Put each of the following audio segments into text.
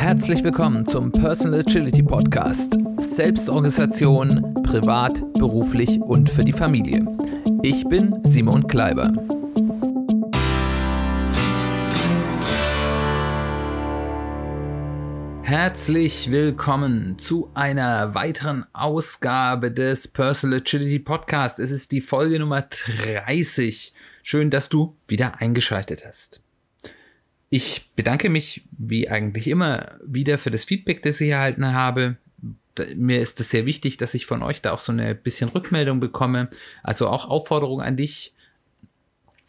Herzlich willkommen zum Personal Agility Podcast. Selbstorganisation, privat, beruflich und für die Familie. Ich bin Simon Kleiber. Herzlich willkommen zu einer weiteren Ausgabe des Personal Agility Podcast. Es ist die Folge Nummer 30. Schön, dass du wieder eingeschaltet hast. Ich bedanke mich, wie eigentlich immer, wieder für das Feedback, das ich erhalten habe. Mir ist es sehr wichtig, dass ich von euch da auch so eine bisschen Rückmeldung bekomme. Also auch Aufforderung an dich,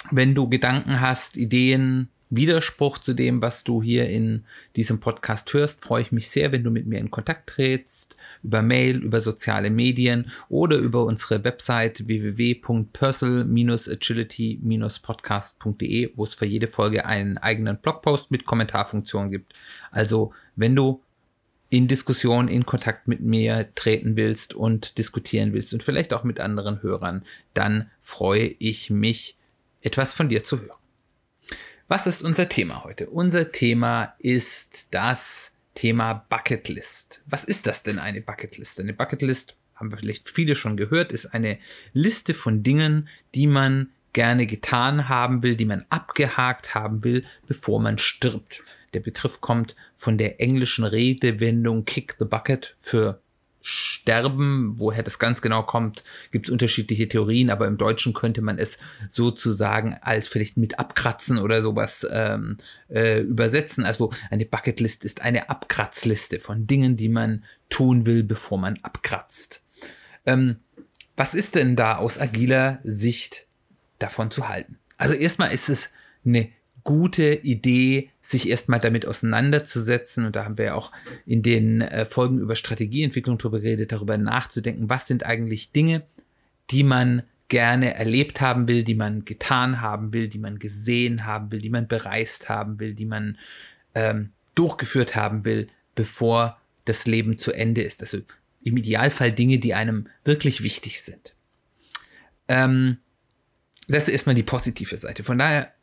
wenn du Gedanken hast, Ideen, Widerspruch zu dem, was du hier in diesem Podcast hörst, freue ich mich sehr, wenn du mit mir in Kontakt trittst, über Mail, über soziale Medien oder über unsere Website www.personal-agility-podcast.de, wo es für jede Folge einen eigenen Blogpost mit Kommentarfunktion gibt. Also, wenn du in Diskussion, in Kontakt mit mir treten willst und diskutieren willst und vielleicht auch mit anderen Hörern, dann freue ich mich, etwas von dir zu hören. Was ist unser Thema heute? Unser Thema ist das Thema Bucketlist. Was ist das denn eine Bucketlist? Eine Bucketlist, haben wir vielleicht viele schon gehört, ist eine Liste von Dingen, die man gerne getan haben will, die man abgehakt haben will, bevor man stirbt. Der Begriff kommt von der englischen Redewendung Kick the Bucket für sterben. Woher das ganz genau kommt, gibt es unterschiedliche Theorien, aber im Deutschen könnte man es sozusagen als vielleicht mit abkratzen oder sowas ähm, äh, übersetzen. Also eine Bucketlist ist eine Abkratzliste von Dingen, die man tun will, bevor man abkratzt. Ähm, was ist denn da aus agiler Sicht davon zu halten? Also erstmal ist es eine gute Idee, sich erstmal damit auseinanderzusetzen. Und da haben wir ja auch in den äh, Folgen über Strategieentwicklung drüber geredet, darüber nachzudenken, was sind eigentlich Dinge, die man gerne erlebt haben will, die man getan haben will, die man gesehen haben will, die man bereist haben will, die man ähm, durchgeführt haben will, bevor das Leben zu Ende ist. Also im Idealfall Dinge, die einem wirklich wichtig sind. Ähm, das ist erstmal die positive Seite. Von daher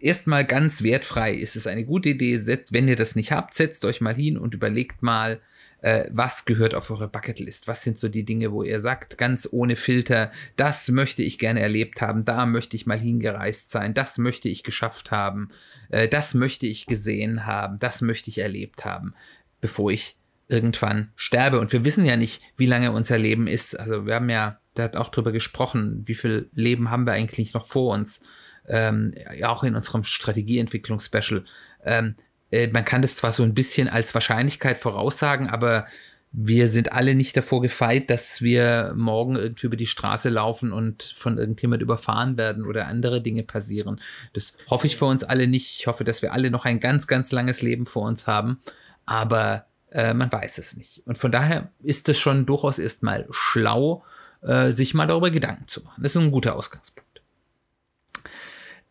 erstmal ganz wertfrei ist es eine gute Idee. Wenn ihr das nicht habt, setzt euch mal hin und überlegt mal, äh, was gehört auf eure Bucketlist? Was sind so die Dinge, wo ihr sagt, ganz ohne Filter, das möchte ich gerne erlebt haben, da möchte ich mal hingereist sein, das möchte ich geschafft haben, äh, das möchte ich gesehen haben, das möchte ich erlebt haben, bevor ich irgendwann sterbe. Und wir wissen ja nicht, wie lange unser Leben ist. Also wir haben ja, da hat auch drüber gesprochen, wie viel Leben haben wir eigentlich noch vor uns ähm, auch in unserem Strategieentwicklungs-Special. Ähm, äh, man kann das zwar so ein bisschen als Wahrscheinlichkeit voraussagen, aber wir sind alle nicht davor gefeit, dass wir morgen irgendwie über die Straße laufen und von irgendjemand überfahren werden oder andere Dinge passieren. Das hoffe ich für uns alle nicht. Ich hoffe, dass wir alle noch ein ganz, ganz langes Leben vor uns haben. Aber äh, man weiß es nicht. Und von daher ist es schon durchaus erstmal schlau, äh, sich mal darüber Gedanken zu machen. Das ist ein guter Ausgangspunkt.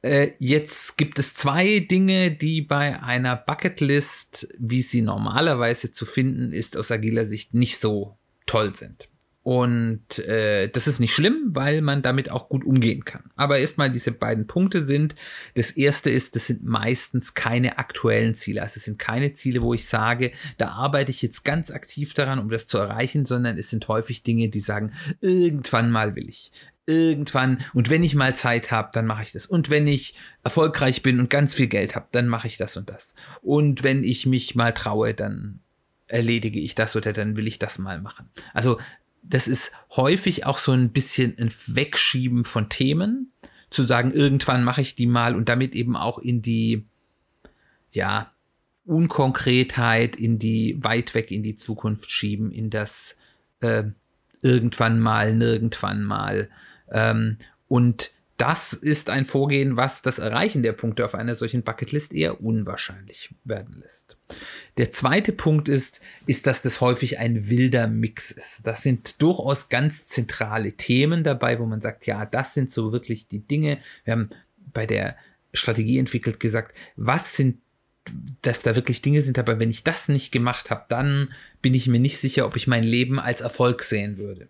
Äh, jetzt gibt es zwei Dinge, die bei einer Bucketlist, wie sie normalerweise zu finden ist, aus agiler Sicht nicht so toll sind. Und äh, das ist nicht schlimm, weil man damit auch gut umgehen kann. Aber erstmal diese beiden Punkte sind, das erste ist, das sind meistens keine aktuellen Ziele. Also es sind keine Ziele, wo ich sage, da arbeite ich jetzt ganz aktiv daran, um das zu erreichen, sondern es sind häufig Dinge, die sagen, irgendwann mal will ich irgendwann und wenn ich mal Zeit habe, dann mache ich das. Und wenn ich erfolgreich bin und ganz viel Geld habe, dann mache ich das und das. Und wenn ich mich mal traue, dann erledige ich das oder dann will ich das mal machen. Also das ist häufig auch so ein bisschen ein Wegschieben von Themen, zu sagen, irgendwann mache ich die mal und damit eben auch in die, ja, Unkonkretheit, in die weit weg in die Zukunft schieben, in das äh, irgendwann mal, nirgendwann mal. Ähm, und das ist ein Vorgehen, was das Erreichen der Punkte auf einer solchen Bucketlist eher unwahrscheinlich werden lässt. Der zweite Punkt ist, ist, dass das häufig ein wilder Mix ist. Das sind durchaus ganz zentrale Themen dabei, wo man sagt, ja, das sind so wirklich die Dinge. Wir haben bei der Strategie entwickelt gesagt, was sind dass da wirklich Dinge sind, aber wenn ich das nicht gemacht habe, dann bin ich mir nicht sicher, ob ich mein Leben als Erfolg sehen würde.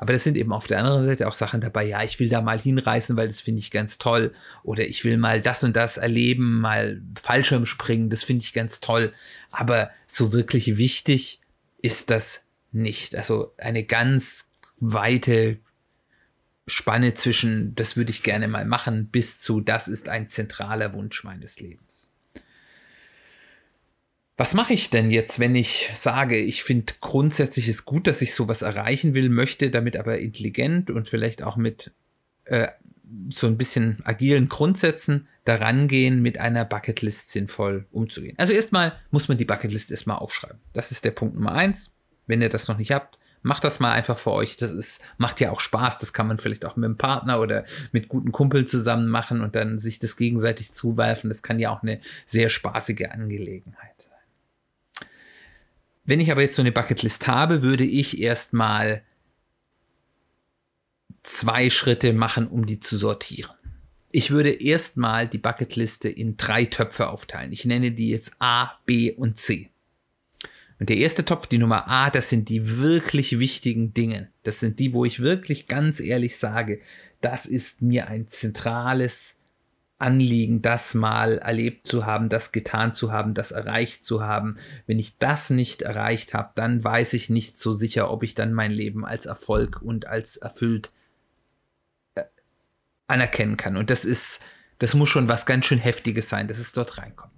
Aber das sind eben auf der anderen Seite auch Sachen dabei, ja, ich will da mal hinreisen, weil das finde ich ganz toll. Oder ich will mal das und das erleben, mal Fallschirm springen, das finde ich ganz toll. Aber so wirklich wichtig ist das nicht. Also eine ganz weite Spanne zwischen, das würde ich gerne mal machen, bis zu, das ist ein zentraler Wunsch meines Lebens. Was mache ich denn jetzt, wenn ich sage, ich finde grundsätzlich ist gut, dass ich sowas erreichen will, möchte damit aber intelligent und vielleicht auch mit äh, so ein bisschen agilen Grundsätzen daran gehen, mit einer Bucketlist sinnvoll umzugehen. Also erstmal muss man die Bucketlist erstmal aufschreiben. Das ist der Punkt Nummer eins. Wenn ihr das noch nicht habt, macht das mal einfach für euch. Das ist, macht ja auch Spaß. Das kann man vielleicht auch mit einem Partner oder mit guten Kumpeln zusammen machen und dann sich das gegenseitig zuwerfen. Das kann ja auch eine sehr spaßige Angelegenheit. Wenn ich aber jetzt so eine Bucketlist habe, würde ich erstmal zwei Schritte machen, um die zu sortieren. Ich würde erstmal die Bucketliste in drei Töpfe aufteilen. Ich nenne die jetzt A, B und C. Und der erste Topf, die Nummer A, das sind die wirklich wichtigen Dinge. Das sind die, wo ich wirklich ganz ehrlich sage, das ist mir ein zentrales Anliegen, das mal erlebt zu haben, das getan zu haben, das erreicht zu haben. Wenn ich das nicht erreicht habe, dann weiß ich nicht so sicher, ob ich dann mein Leben als Erfolg und als erfüllt äh, anerkennen kann. Und das ist, das muss schon was ganz schön Heftiges sein, dass es dort reinkommt.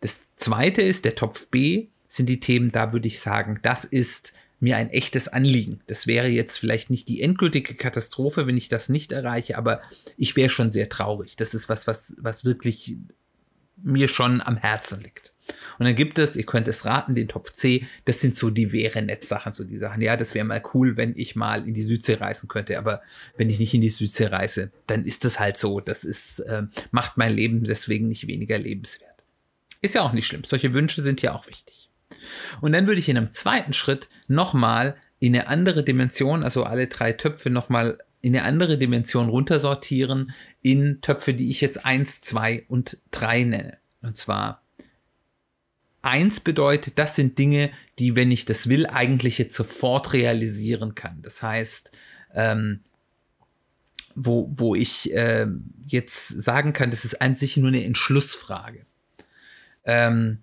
Das zweite ist der Topf B sind die Themen, da würde ich sagen, das ist mir ein echtes Anliegen. Das wäre jetzt vielleicht nicht die endgültige Katastrophe, wenn ich das nicht erreiche, aber ich wäre schon sehr traurig. Das ist was, was, was wirklich mir schon am Herzen liegt. Und dann gibt es, ihr könnt es raten, den Topf C, das sind so die wäre nett Sachen, so die Sachen. Ja, das wäre mal cool, wenn ich mal in die Südsee reisen könnte, aber wenn ich nicht in die Südsee reise, dann ist das halt so. Das ist, äh, macht mein Leben deswegen nicht weniger lebenswert. Ist ja auch nicht schlimm. Solche Wünsche sind ja auch wichtig. Und dann würde ich in einem zweiten Schritt nochmal in eine andere Dimension, also alle drei Töpfe nochmal in eine andere Dimension runtersortieren in Töpfe, die ich jetzt 1, 2 und 3 nenne. Und zwar 1 bedeutet, das sind Dinge, die, wenn ich das will, eigentlich jetzt sofort realisieren kann. Das heißt, ähm, wo, wo ich äh, jetzt sagen kann, das ist an sich nur eine Entschlussfrage. Ähm,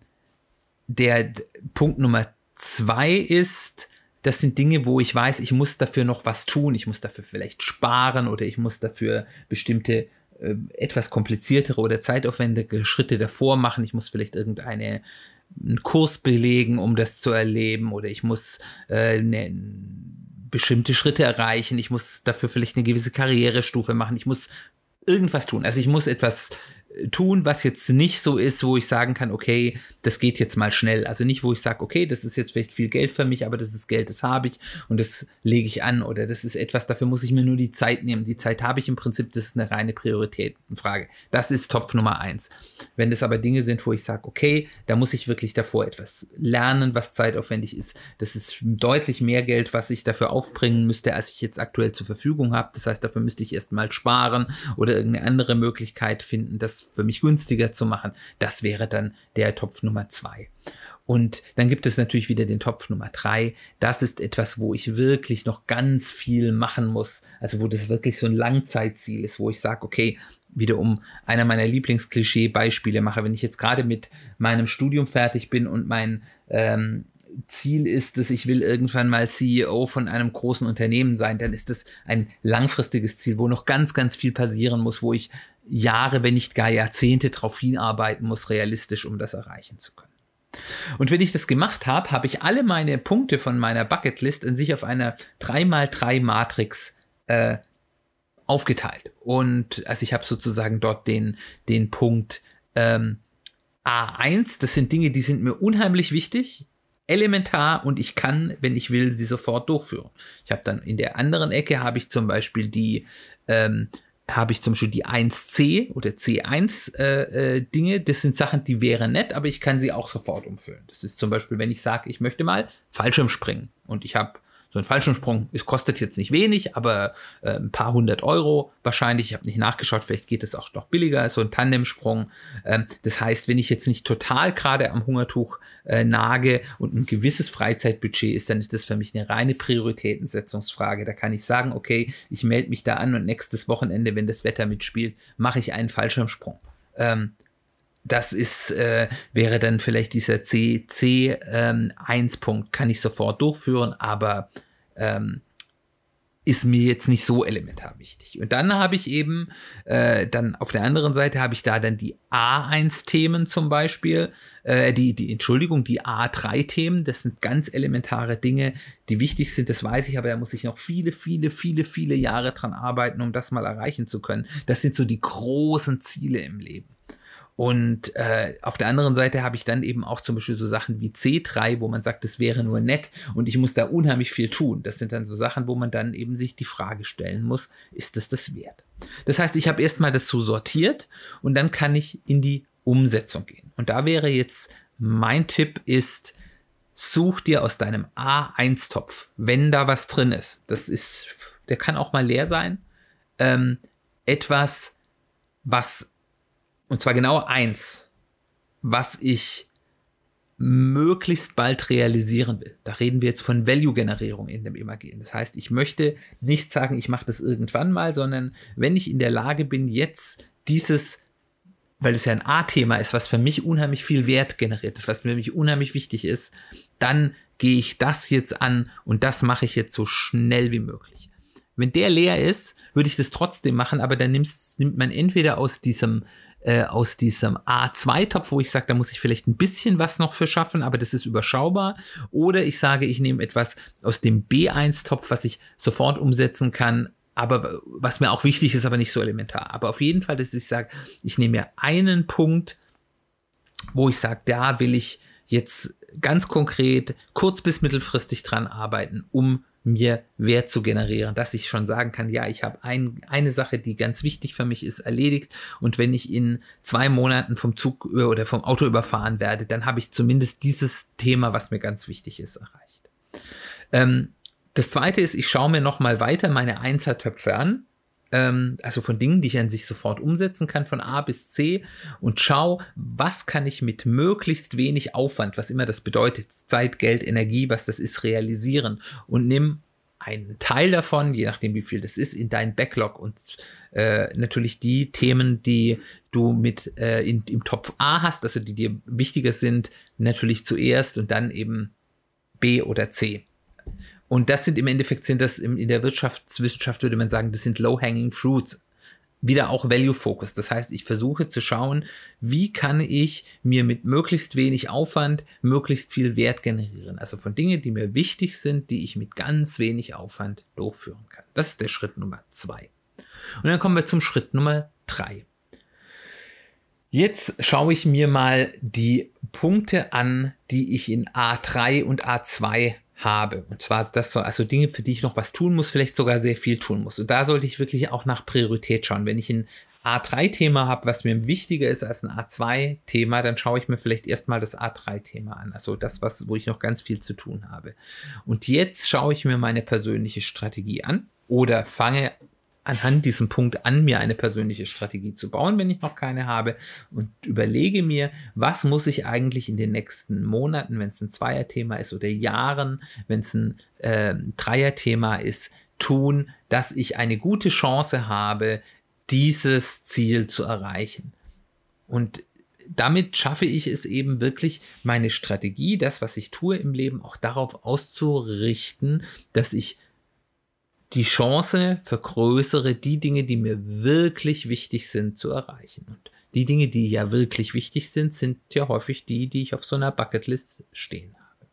der Punkt Nummer zwei ist, das sind Dinge, wo ich weiß, ich muss dafür noch was tun. Ich muss dafür vielleicht sparen oder ich muss dafür bestimmte äh, etwas kompliziertere oder zeitaufwendige Schritte davor machen. Ich muss vielleicht irgendeine einen Kurs belegen, um das zu erleben oder ich muss äh, ne, bestimmte Schritte erreichen. Ich muss dafür vielleicht eine gewisse Karrierestufe machen. Ich muss irgendwas tun. Also ich muss etwas tun, was jetzt nicht so ist, wo ich sagen kann, okay, das geht jetzt mal schnell. Also nicht, wo ich sage, okay, das ist jetzt vielleicht viel Geld für mich, aber das ist Geld, das habe ich und das lege ich an oder das ist etwas, dafür muss ich mir nur die Zeit nehmen. Die Zeit habe ich im Prinzip, das ist eine reine Prioritätenfrage. Das ist Topf Nummer eins. Wenn das aber Dinge sind, wo ich sage, okay, da muss ich wirklich davor etwas lernen, was zeitaufwendig ist, das ist deutlich mehr Geld, was ich dafür aufbringen müsste, als ich jetzt aktuell zur Verfügung habe. Das heißt, dafür müsste ich erst mal sparen oder irgendeine andere Möglichkeit finden, das für mich günstiger zu machen. Das wäre dann der Topf Nummer zwei. Und dann gibt es natürlich wieder den Topf Nummer drei. Das ist etwas, wo ich wirklich noch ganz viel machen muss. Also wo das wirklich so ein Langzeitziel ist, wo ich sage, okay, wieder um einer meiner Lieblingsklischee-Beispiele mache, wenn ich jetzt gerade mit meinem Studium fertig bin und mein ähm, Ziel ist, dass ich will irgendwann mal CEO von einem großen Unternehmen sein, dann ist das ein langfristiges Ziel, wo noch ganz, ganz viel passieren muss, wo ich Jahre, wenn nicht gar Jahrzehnte darauf hinarbeiten muss, realistisch, um das erreichen zu können. Und wenn ich das gemacht habe, habe ich alle meine Punkte von meiner Bucketlist in sich auf einer 3x3 Matrix äh, aufgeteilt. Und also ich habe sozusagen dort den, den Punkt ähm, A1, das sind Dinge, die sind mir unheimlich wichtig, elementar und ich kann, wenn ich will, sie sofort durchführen. Ich habe dann in der anderen Ecke habe ich zum Beispiel die ähm, habe ich zum Beispiel die 1C oder C1 äh, äh, Dinge. Das sind Sachen, die wären nett, aber ich kann sie auch sofort umfüllen. Das ist zum Beispiel, wenn ich sage, ich möchte mal Fallschirm springen und ich habe So ein Fallschirmsprung, es kostet jetzt nicht wenig, aber äh, ein paar hundert Euro wahrscheinlich. Ich habe nicht nachgeschaut, vielleicht geht es auch noch billiger, so ein Tandemsprung. Ähm, das heißt, wenn ich jetzt nicht total gerade am Hungertuch äh, nage und ein gewisses Freizeitbudget ist, dann ist das für mich eine reine Prioritätensetzungsfrage. Da kann ich sagen, okay, ich melde mich da an und nächstes Wochenende, wenn das Wetter mitspielt, mache ich einen Fallschirmsprung. Ähm, das ist, äh, wäre dann vielleicht dieser CC1-Punkt, ähm, kann ich sofort durchführen, aber ähm, ist mir jetzt nicht so elementar wichtig. Und dann habe ich eben, äh, dann auf der anderen Seite habe ich da dann die A1-Themen zum Beispiel, äh, die, die, Entschuldigung, die A3-Themen, das sind ganz elementare Dinge, die wichtig sind, das weiß ich, aber da muss ich noch viele, viele, viele, viele Jahre dran arbeiten, um das mal erreichen zu können. Das sind so die großen Ziele im Leben. Und äh, auf der anderen Seite habe ich dann eben auch zum Beispiel so Sachen wie C3, wo man sagt, das wäre nur nett und ich muss da unheimlich viel tun. Das sind dann so Sachen, wo man dann eben sich die Frage stellen muss, ist es das wert? Das heißt, ich habe erstmal das so sortiert und dann kann ich in die Umsetzung gehen. Und da wäre jetzt mein Tipp ist, such dir aus deinem A1-Topf, wenn da was drin ist, das ist, der kann auch mal leer sein, ähm, etwas, was und zwar genau eins, was ich möglichst bald realisieren will. Da reden wir jetzt von Value-Generierung in dem Imagin. Das heißt, ich möchte nicht sagen, ich mache das irgendwann mal, sondern wenn ich in der Lage bin, jetzt dieses, weil es ja ein A-Thema ist, was für mich unheimlich viel Wert generiert ist, was für mich unheimlich wichtig ist, dann gehe ich das jetzt an und das mache ich jetzt so schnell wie möglich. Wenn der leer ist, würde ich das trotzdem machen, aber dann nimmt man entweder aus diesem äh, aus diesem A2-Topf, wo ich sage, da muss ich vielleicht ein bisschen was noch für schaffen, aber das ist überschaubar. Oder ich sage, ich nehme etwas aus dem B1-Topf, was ich sofort umsetzen kann, aber was mir auch wichtig ist, aber nicht so elementar. Aber auf jeden Fall, dass ich sage, ich nehme mir einen Punkt, wo ich sage, da will ich jetzt ganz konkret kurz bis mittelfristig dran arbeiten, um mir Wert zu generieren, dass ich schon sagen kann, ja, ich habe ein, eine Sache, die ganz wichtig für mich ist, erledigt und wenn ich in zwei Monaten vom Zug oder vom Auto überfahren werde, dann habe ich zumindest dieses Thema, was mir ganz wichtig ist, erreicht. Ähm, das zweite ist, ich schaue mir nochmal weiter meine Einzeltöpfe an ähm, also von Dingen, die ich an sich sofort umsetzen kann, von A bis C. Und schau, was kann ich mit möglichst wenig Aufwand, was immer das bedeutet, Zeit, Geld, Energie, was das ist, realisieren. Und nimm einen Teil davon, je nachdem wie viel das ist, in dein Backlog. Und äh, natürlich die Themen, die du mit äh, in, im Topf A hast, also die dir wichtiger sind, natürlich zuerst und dann eben B oder C. Und das sind im Endeffekt, sind das in der Wirtschaftswissenschaft würde man sagen, das sind low-hanging fruits. Wieder auch Value Focus. Das heißt, ich versuche zu schauen, wie kann ich mir mit möglichst wenig Aufwand möglichst viel Wert generieren. Also von Dingen, die mir wichtig sind, die ich mit ganz wenig Aufwand durchführen kann. Das ist der Schritt Nummer zwei. Und dann kommen wir zum Schritt Nummer drei. Jetzt schaue ich mir mal die Punkte an, die ich in A3 und A2 habe. Und zwar das so, also Dinge, für die ich noch was tun muss, vielleicht sogar sehr viel tun muss. Und da sollte ich wirklich auch nach Priorität schauen. Wenn ich ein A3-Thema habe, was mir wichtiger ist als ein A2-Thema, dann schaue ich mir vielleicht erstmal das A3-Thema an. Also das, was, wo ich noch ganz viel zu tun habe. Und jetzt schaue ich mir meine persönliche Strategie an oder fange anhand diesem Punkt an, mir eine persönliche Strategie zu bauen, wenn ich noch keine habe und überlege mir, was muss ich eigentlich in den nächsten Monaten, wenn es ein Zweierthema ist oder Jahren, wenn es ein äh, Dreierthema ist, tun, dass ich eine gute Chance habe, dieses Ziel zu erreichen. Und damit schaffe ich es eben wirklich, meine Strategie, das, was ich tue im Leben, auch darauf auszurichten, dass ich die Chance vergrößere, die Dinge, die mir wirklich wichtig sind, zu erreichen. Und die Dinge, die ja wirklich wichtig sind, sind ja häufig die, die ich auf so einer Bucketlist stehen habe.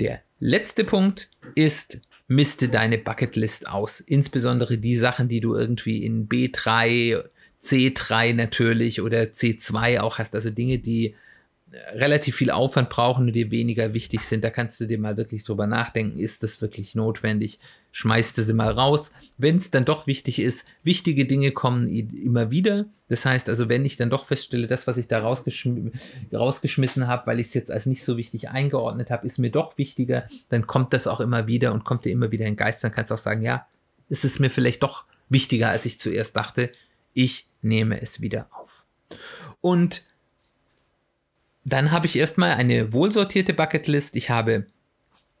Der letzte Punkt ist, misste deine Bucketlist aus. Insbesondere die Sachen, die du irgendwie in B3, C3 natürlich oder C2 auch hast. Also Dinge, die relativ viel Aufwand brauchen und dir weniger wichtig sind. Da kannst du dir mal wirklich drüber nachdenken, ist das wirklich notwendig? Schmeißt du sie mal raus. Wenn es dann doch wichtig ist, wichtige Dinge kommen immer wieder. Das heißt also, wenn ich dann doch feststelle, das, was ich da rausgeschm rausgeschmissen habe, weil ich es jetzt als nicht so wichtig eingeordnet habe, ist mir doch wichtiger, dann kommt das auch immer wieder und kommt dir immer wieder in Geist. Dann kannst du auch sagen, ja, ist es mir vielleicht doch wichtiger, als ich zuerst dachte. Ich nehme es wieder auf. Und dann habe ich erstmal eine wohlsortierte Bucketlist. Ich habe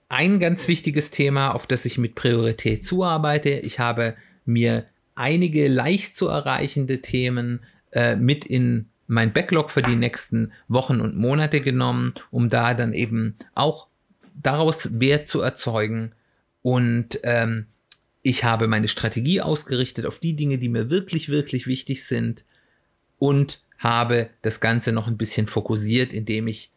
ein ganz wichtiges Thema, auf das ich mit Priorität zuarbeite. Ich habe mir einige leicht zu erreichende Themen äh, mit in mein Backlog für die nächsten Wochen und Monate genommen, um da dann eben auch daraus Wert zu erzeugen. Und ähm, ich habe meine Strategie ausgerichtet auf die Dinge, die mir wirklich, wirklich wichtig sind und habe das Ganze noch ein bisschen fokussiert, indem ich,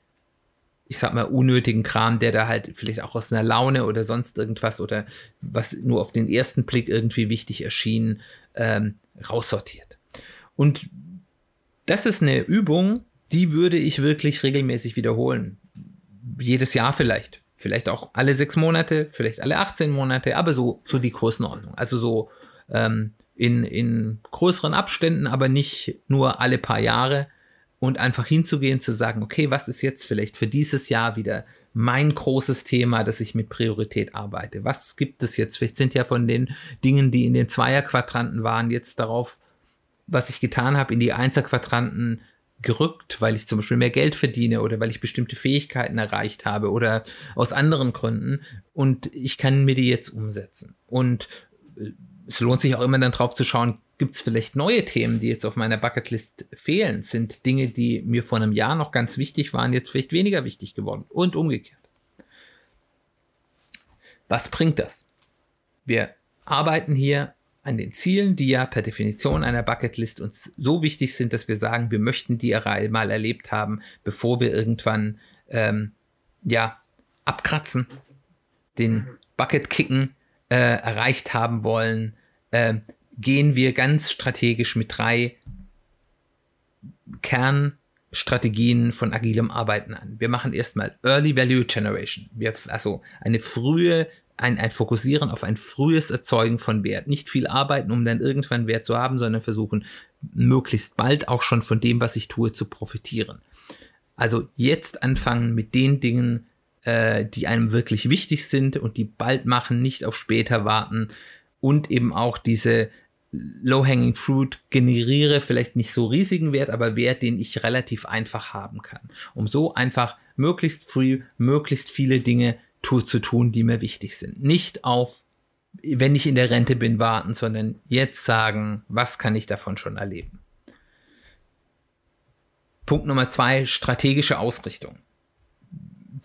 ich sag mal, unnötigen Kram, der da halt vielleicht auch aus einer Laune oder sonst irgendwas oder was nur auf den ersten Blick irgendwie wichtig erschien, ähm, raussortiert. Und das ist eine Übung, die würde ich wirklich regelmäßig wiederholen. Jedes Jahr vielleicht. Vielleicht auch alle sechs Monate, vielleicht alle 18 Monate, aber so, so die Größenordnung. Also so ähm, in, in größeren Abständen, aber nicht nur alle paar Jahre und einfach hinzugehen, zu sagen, okay, was ist jetzt vielleicht für dieses Jahr wieder mein großes Thema, dass ich mit Priorität arbeite? Was gibt es jetzt? Vielleicht sind ja von den Dingen, die in den Zweierquadranten waren, jetzt darauf, was ich getan habe, in die Einserquadranten gerückt, weil ich zum Beispiel mehr Geld verdiene oder weil ich bestimmte Fähigkeiten erreicht habe oder aus anderen Gründen und ich kann mir die jetzt umsetzen. Und äh, es lohnt sich auch immer dann drauf zu schauen, gibt es vielleicht neue Themen, die jetzt auf meiner Bucketlist fehlen? Sind Dinge, die mir vor einem Jahr noch ganz wichtig waren, jetzt vielleicht weniger wichtig geworden und umgekehrt. Was bringt das? Wir arbeiten hier an den Zielen, die ja per Definition einer Bucketlist uns so wichtig sind, dass wir sagen, wir möchten die mal erlebt haben, bevor wir irgendwann ähm, ja abkratzen, den Bucket kicken äh, erreicht haben wollen, äh, gehen wir ganz strategisch mit drei Kernstrategien von agilem Arbeiten an. Wir machen erstmal Early Value Generation. Wir, also eine frühe, ein, ein Fokussieren auf ein frühes Erzeugen von Wert. Nicht viel arbeiten, um dann irgendwann Wert zu haben, sondern versuchen, möglichst bald auch schon von dem, was ich tue, zu profitieren. Also jetzt anfangen mit den Dingen, äh, die einem wirklich wichtig sind und die bald machen, nicht auf später warten und eben auch diese Low-Hanging Fruit generiere, vielleicht nicht so riesigen Wert, aber Wert, den ich relativ einfach haben kann. Um so einfach möglichst früh, möglichst viele Dinge tu zu tun, die mir wichtig sind. Nicht auf, wenn ich in der Rente bin, warten, sondern jetzt sagen, was kann ich davon schon erleben. Punkt Nummer zwei, strategische Ausrichtung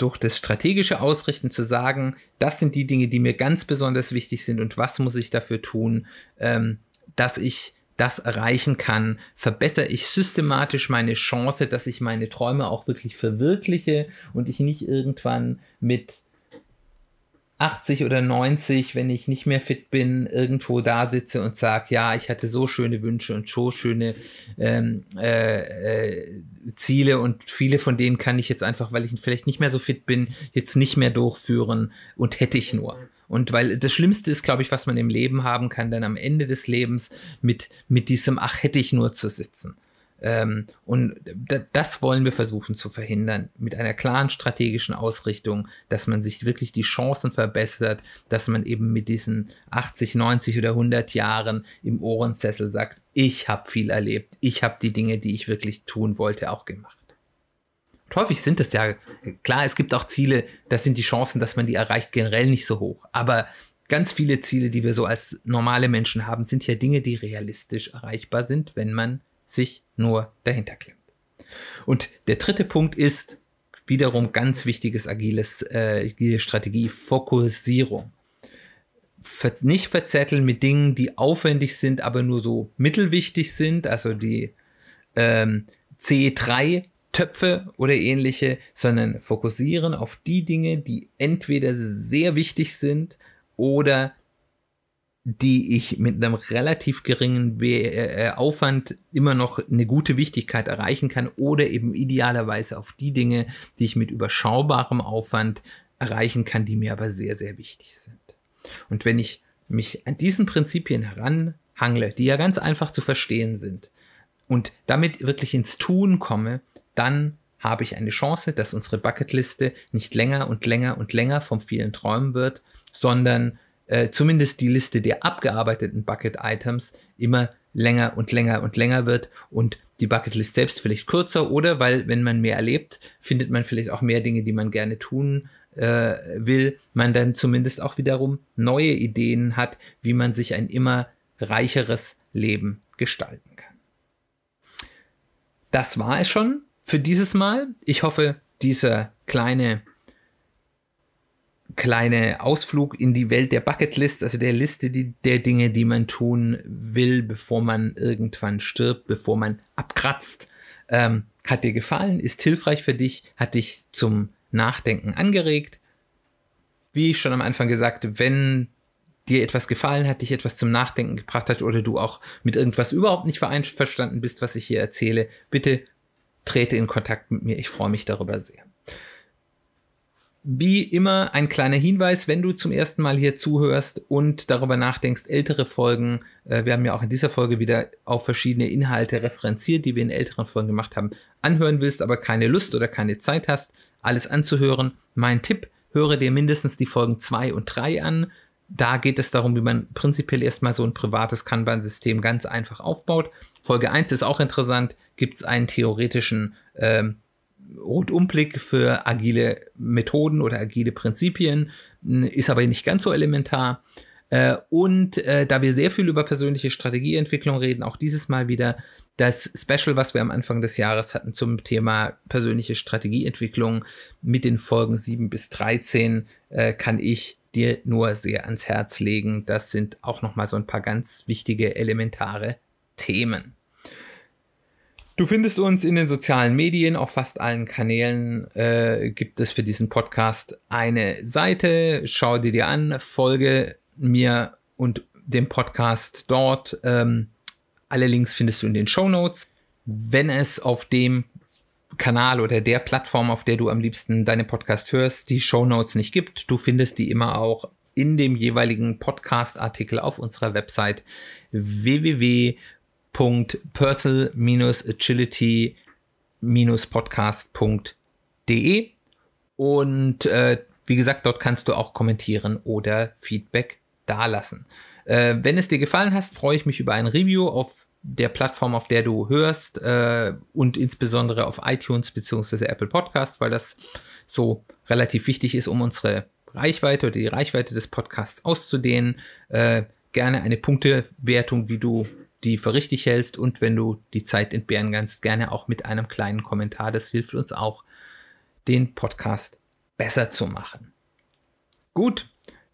durch das strategische Ausrichten zu sagen, das sind die Dinge, die mir ganz besonders wichtig sind und was muss ich dafür tun, ähm, dass ich das erreichen kann, verbessere ich systematisch meine Chance, dass ich meine Träume auch wirklich verwirkliche und ich nicht irgendwann mit 80 oder 90, wenn ich nicht mehr fit bin, irgendwo da sitze und sage, ja, ich hatte so schöne Wünsche und so schöne ähm, äh, äh, Ziele und viele von denen kann ich jetzt einfach, weil ich vielleicht nicht mehr so fit bin, jetzt nicht mehr durchführen und hätte ich nur. Und weil das Schlimmste ist, glaube ich, was man im Leben haben kann, dann am Ende des Lebens mit, mit diesem Ach hätte ich nur zu sitzen. Ähm, und das wollen wir versuchen zu verhindern mit einer klaren strategischen Ausrichtung, dass man sich wirklich die Chancen verbessert, dass man eben mit diesen 80, 90 oder 100 Jahren im Ohrensessel sagt, ich habe viel erlebt, ich habe die Dinge, die ich wirklich tun wollte, auch gemacht. Und häufig sind es ja, klar, es gibt auch Ziele, da sind die Chancen, dass man die erreicht, generell nicht so hoch. Aber ganz viele Ziele, die wir so als normale Menschen haben, sind ja Dinge, die realistisch erreichbar sind, wenn man sich nur dahinter klemmt. Und der dritte Punkt ist wiederum ganz wichtiges agiles, äh, Strategie, Fokussierung. Ver nicht verzetteln mit Dingen, die aufwendig sind, aber nur so mittelwichtig sind, also die ähm, C3 Töpfe oder ähnliche, sondern fokussieren auf die Dinge, die entweder sehr wichtig sind oder die ich mit einem relativ geringen äh, Aufwand immer noch eine gute Wichtigkeit erreichen kann oder eben idealerweise auf die Dinge, die ich mit überschaubarem Aufwand erreichen kann, die mir aber sehr, sehr wichtig sind. Und wenn ich mich an diesen Prinzipien heranhangle, die ja ganz einfach zu verstehen sind, und damit wirklich ins Tun komme, dann habe ich eine Chance, dass unsere Bucketliste nicht länger und länger und länger vom vielen Träumen wird, sondern äh, zumindest die Liste der abgearbeiteten Bucket-Items immer länger und länger und länger wird und die Bucketlist selbst vielleicht kürzer oder weil, wenn man mehr erlebt, findet man vielleicht auch mehr Dinge, die man gerne tun äh, will, man dann zumindest auch wiederum neue Ideen hat, wie man sich ein immer reicheres Leben gestalten kann. Das war es schon für dieses Mal. Ich hoffe, dieser kleine kleine Ausflug in die Welt der Bucketlist, also der Liste die, der Dinge, die man tun will, bevor man irgendwann stirbt, bevor man abkratzt, ähm, hat dir gefallen, ist hilfreich für dich, hat dich zum Nachdenken angeregt. Wie ich schon am Anfang gesagt, wenn dir etwas gefallen hat, dich etwas zum Nachdenken gebracht hat oder du auch mit irgendwas überhaupt nicht vereinverstanden bist, was ich hier erzähle, bitte trete in Kontakt mit mir. Ich freue mich darüber sehr. Wie immer ein kleiner Hinweis, wenn du zum ersten Mal hier zuhörst und darüber nachdenkst, ältere Folgen, äh, wir haben ja auch in dieser Folge wieder auf verschiedene Inhalte referenziert, die wir in älteren Folgen gemacht haben, anhören willst, aber keine Lust oder keine Zeit hast, alles anzuhören. Mein Tipp, höre dir mindestens die Folgen 2 und 3 an. Da geht es darum, wie man prinzipiell erstmal so ein privates Kanban-System ganz einfach aufbaut. Folge 1 ist auch interessant, gibt es einen theoretischen ähm, Rundumblick für agile Methoden oder agile Prinzipien, ist aber nicht ganz so elementar. Äh, und äh, da wir sehr viel über persönliche Strategieentwicklung reden, auch dieses Mal wieder das Special, was wir am Anfang des Jahres hatten zum Thema persönliche Strategieentwicklung mit den Folgen 7 bis 13, äh, kann ich dir nur sehr ans Herz legen. Das sind auch nochmal so ein paar ganz wichtige, elementare Themen. Du findest uns in den sozialen Medien, auf fast allen Kanälen äh, gibt es für diesen Podcast eine Seite. Schau dir die an, folge mir und dem Podcast dort. Ähm, alle Links findest du in den Show Notes. Wenn es auf dem Kanal oder der Plattform, auf der du am liebsten deine Podcast hörst, die Show Notes nicht gibt, du findest die immer auch in dem jeweiligen Podcast-Artikel auf unserer Website www www.personal-agility-podcast.de und äh, wie gesagt, dort kannst du auch kommentieren oder Feedback dalassen. Äh, wenn es dir gefallen hat, freue ich mich über ein Review auf der Plattform, auf der du hörst äh, und insbesondere auf iTunes bzw. Apple Podcasts, weil das so relativ wichtig ist, um unsere Reichweite oder die Reichweite des Podcasts auszudehnen. Äh, gerne eine Punktewertung, wie du die für richtig hältst und wenn du die Zeit entbehren kannst, gerne auch mit einem kleinen Kommentar. Das hilft uns auch, den Podcast besser zu machen. Gut,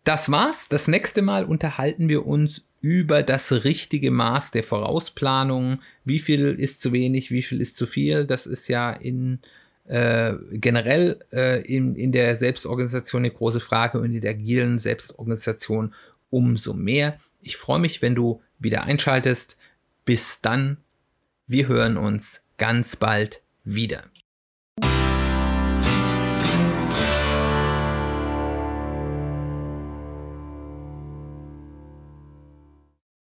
das war's. Das nächste Mal unterhalten wir uns über das richtige Maß der Vorausplanung. Wie viel ist zu wenig, wie viel ist zu viel? Das ist ja in äh, generell äh, in, in der Selbstorganisation eine große Frage und in der agilen Selbstorganisation umso mehr. Ich freue mich, wenn du wieder einschaltest. Bis dann, wir hören uns ganz bald wieder.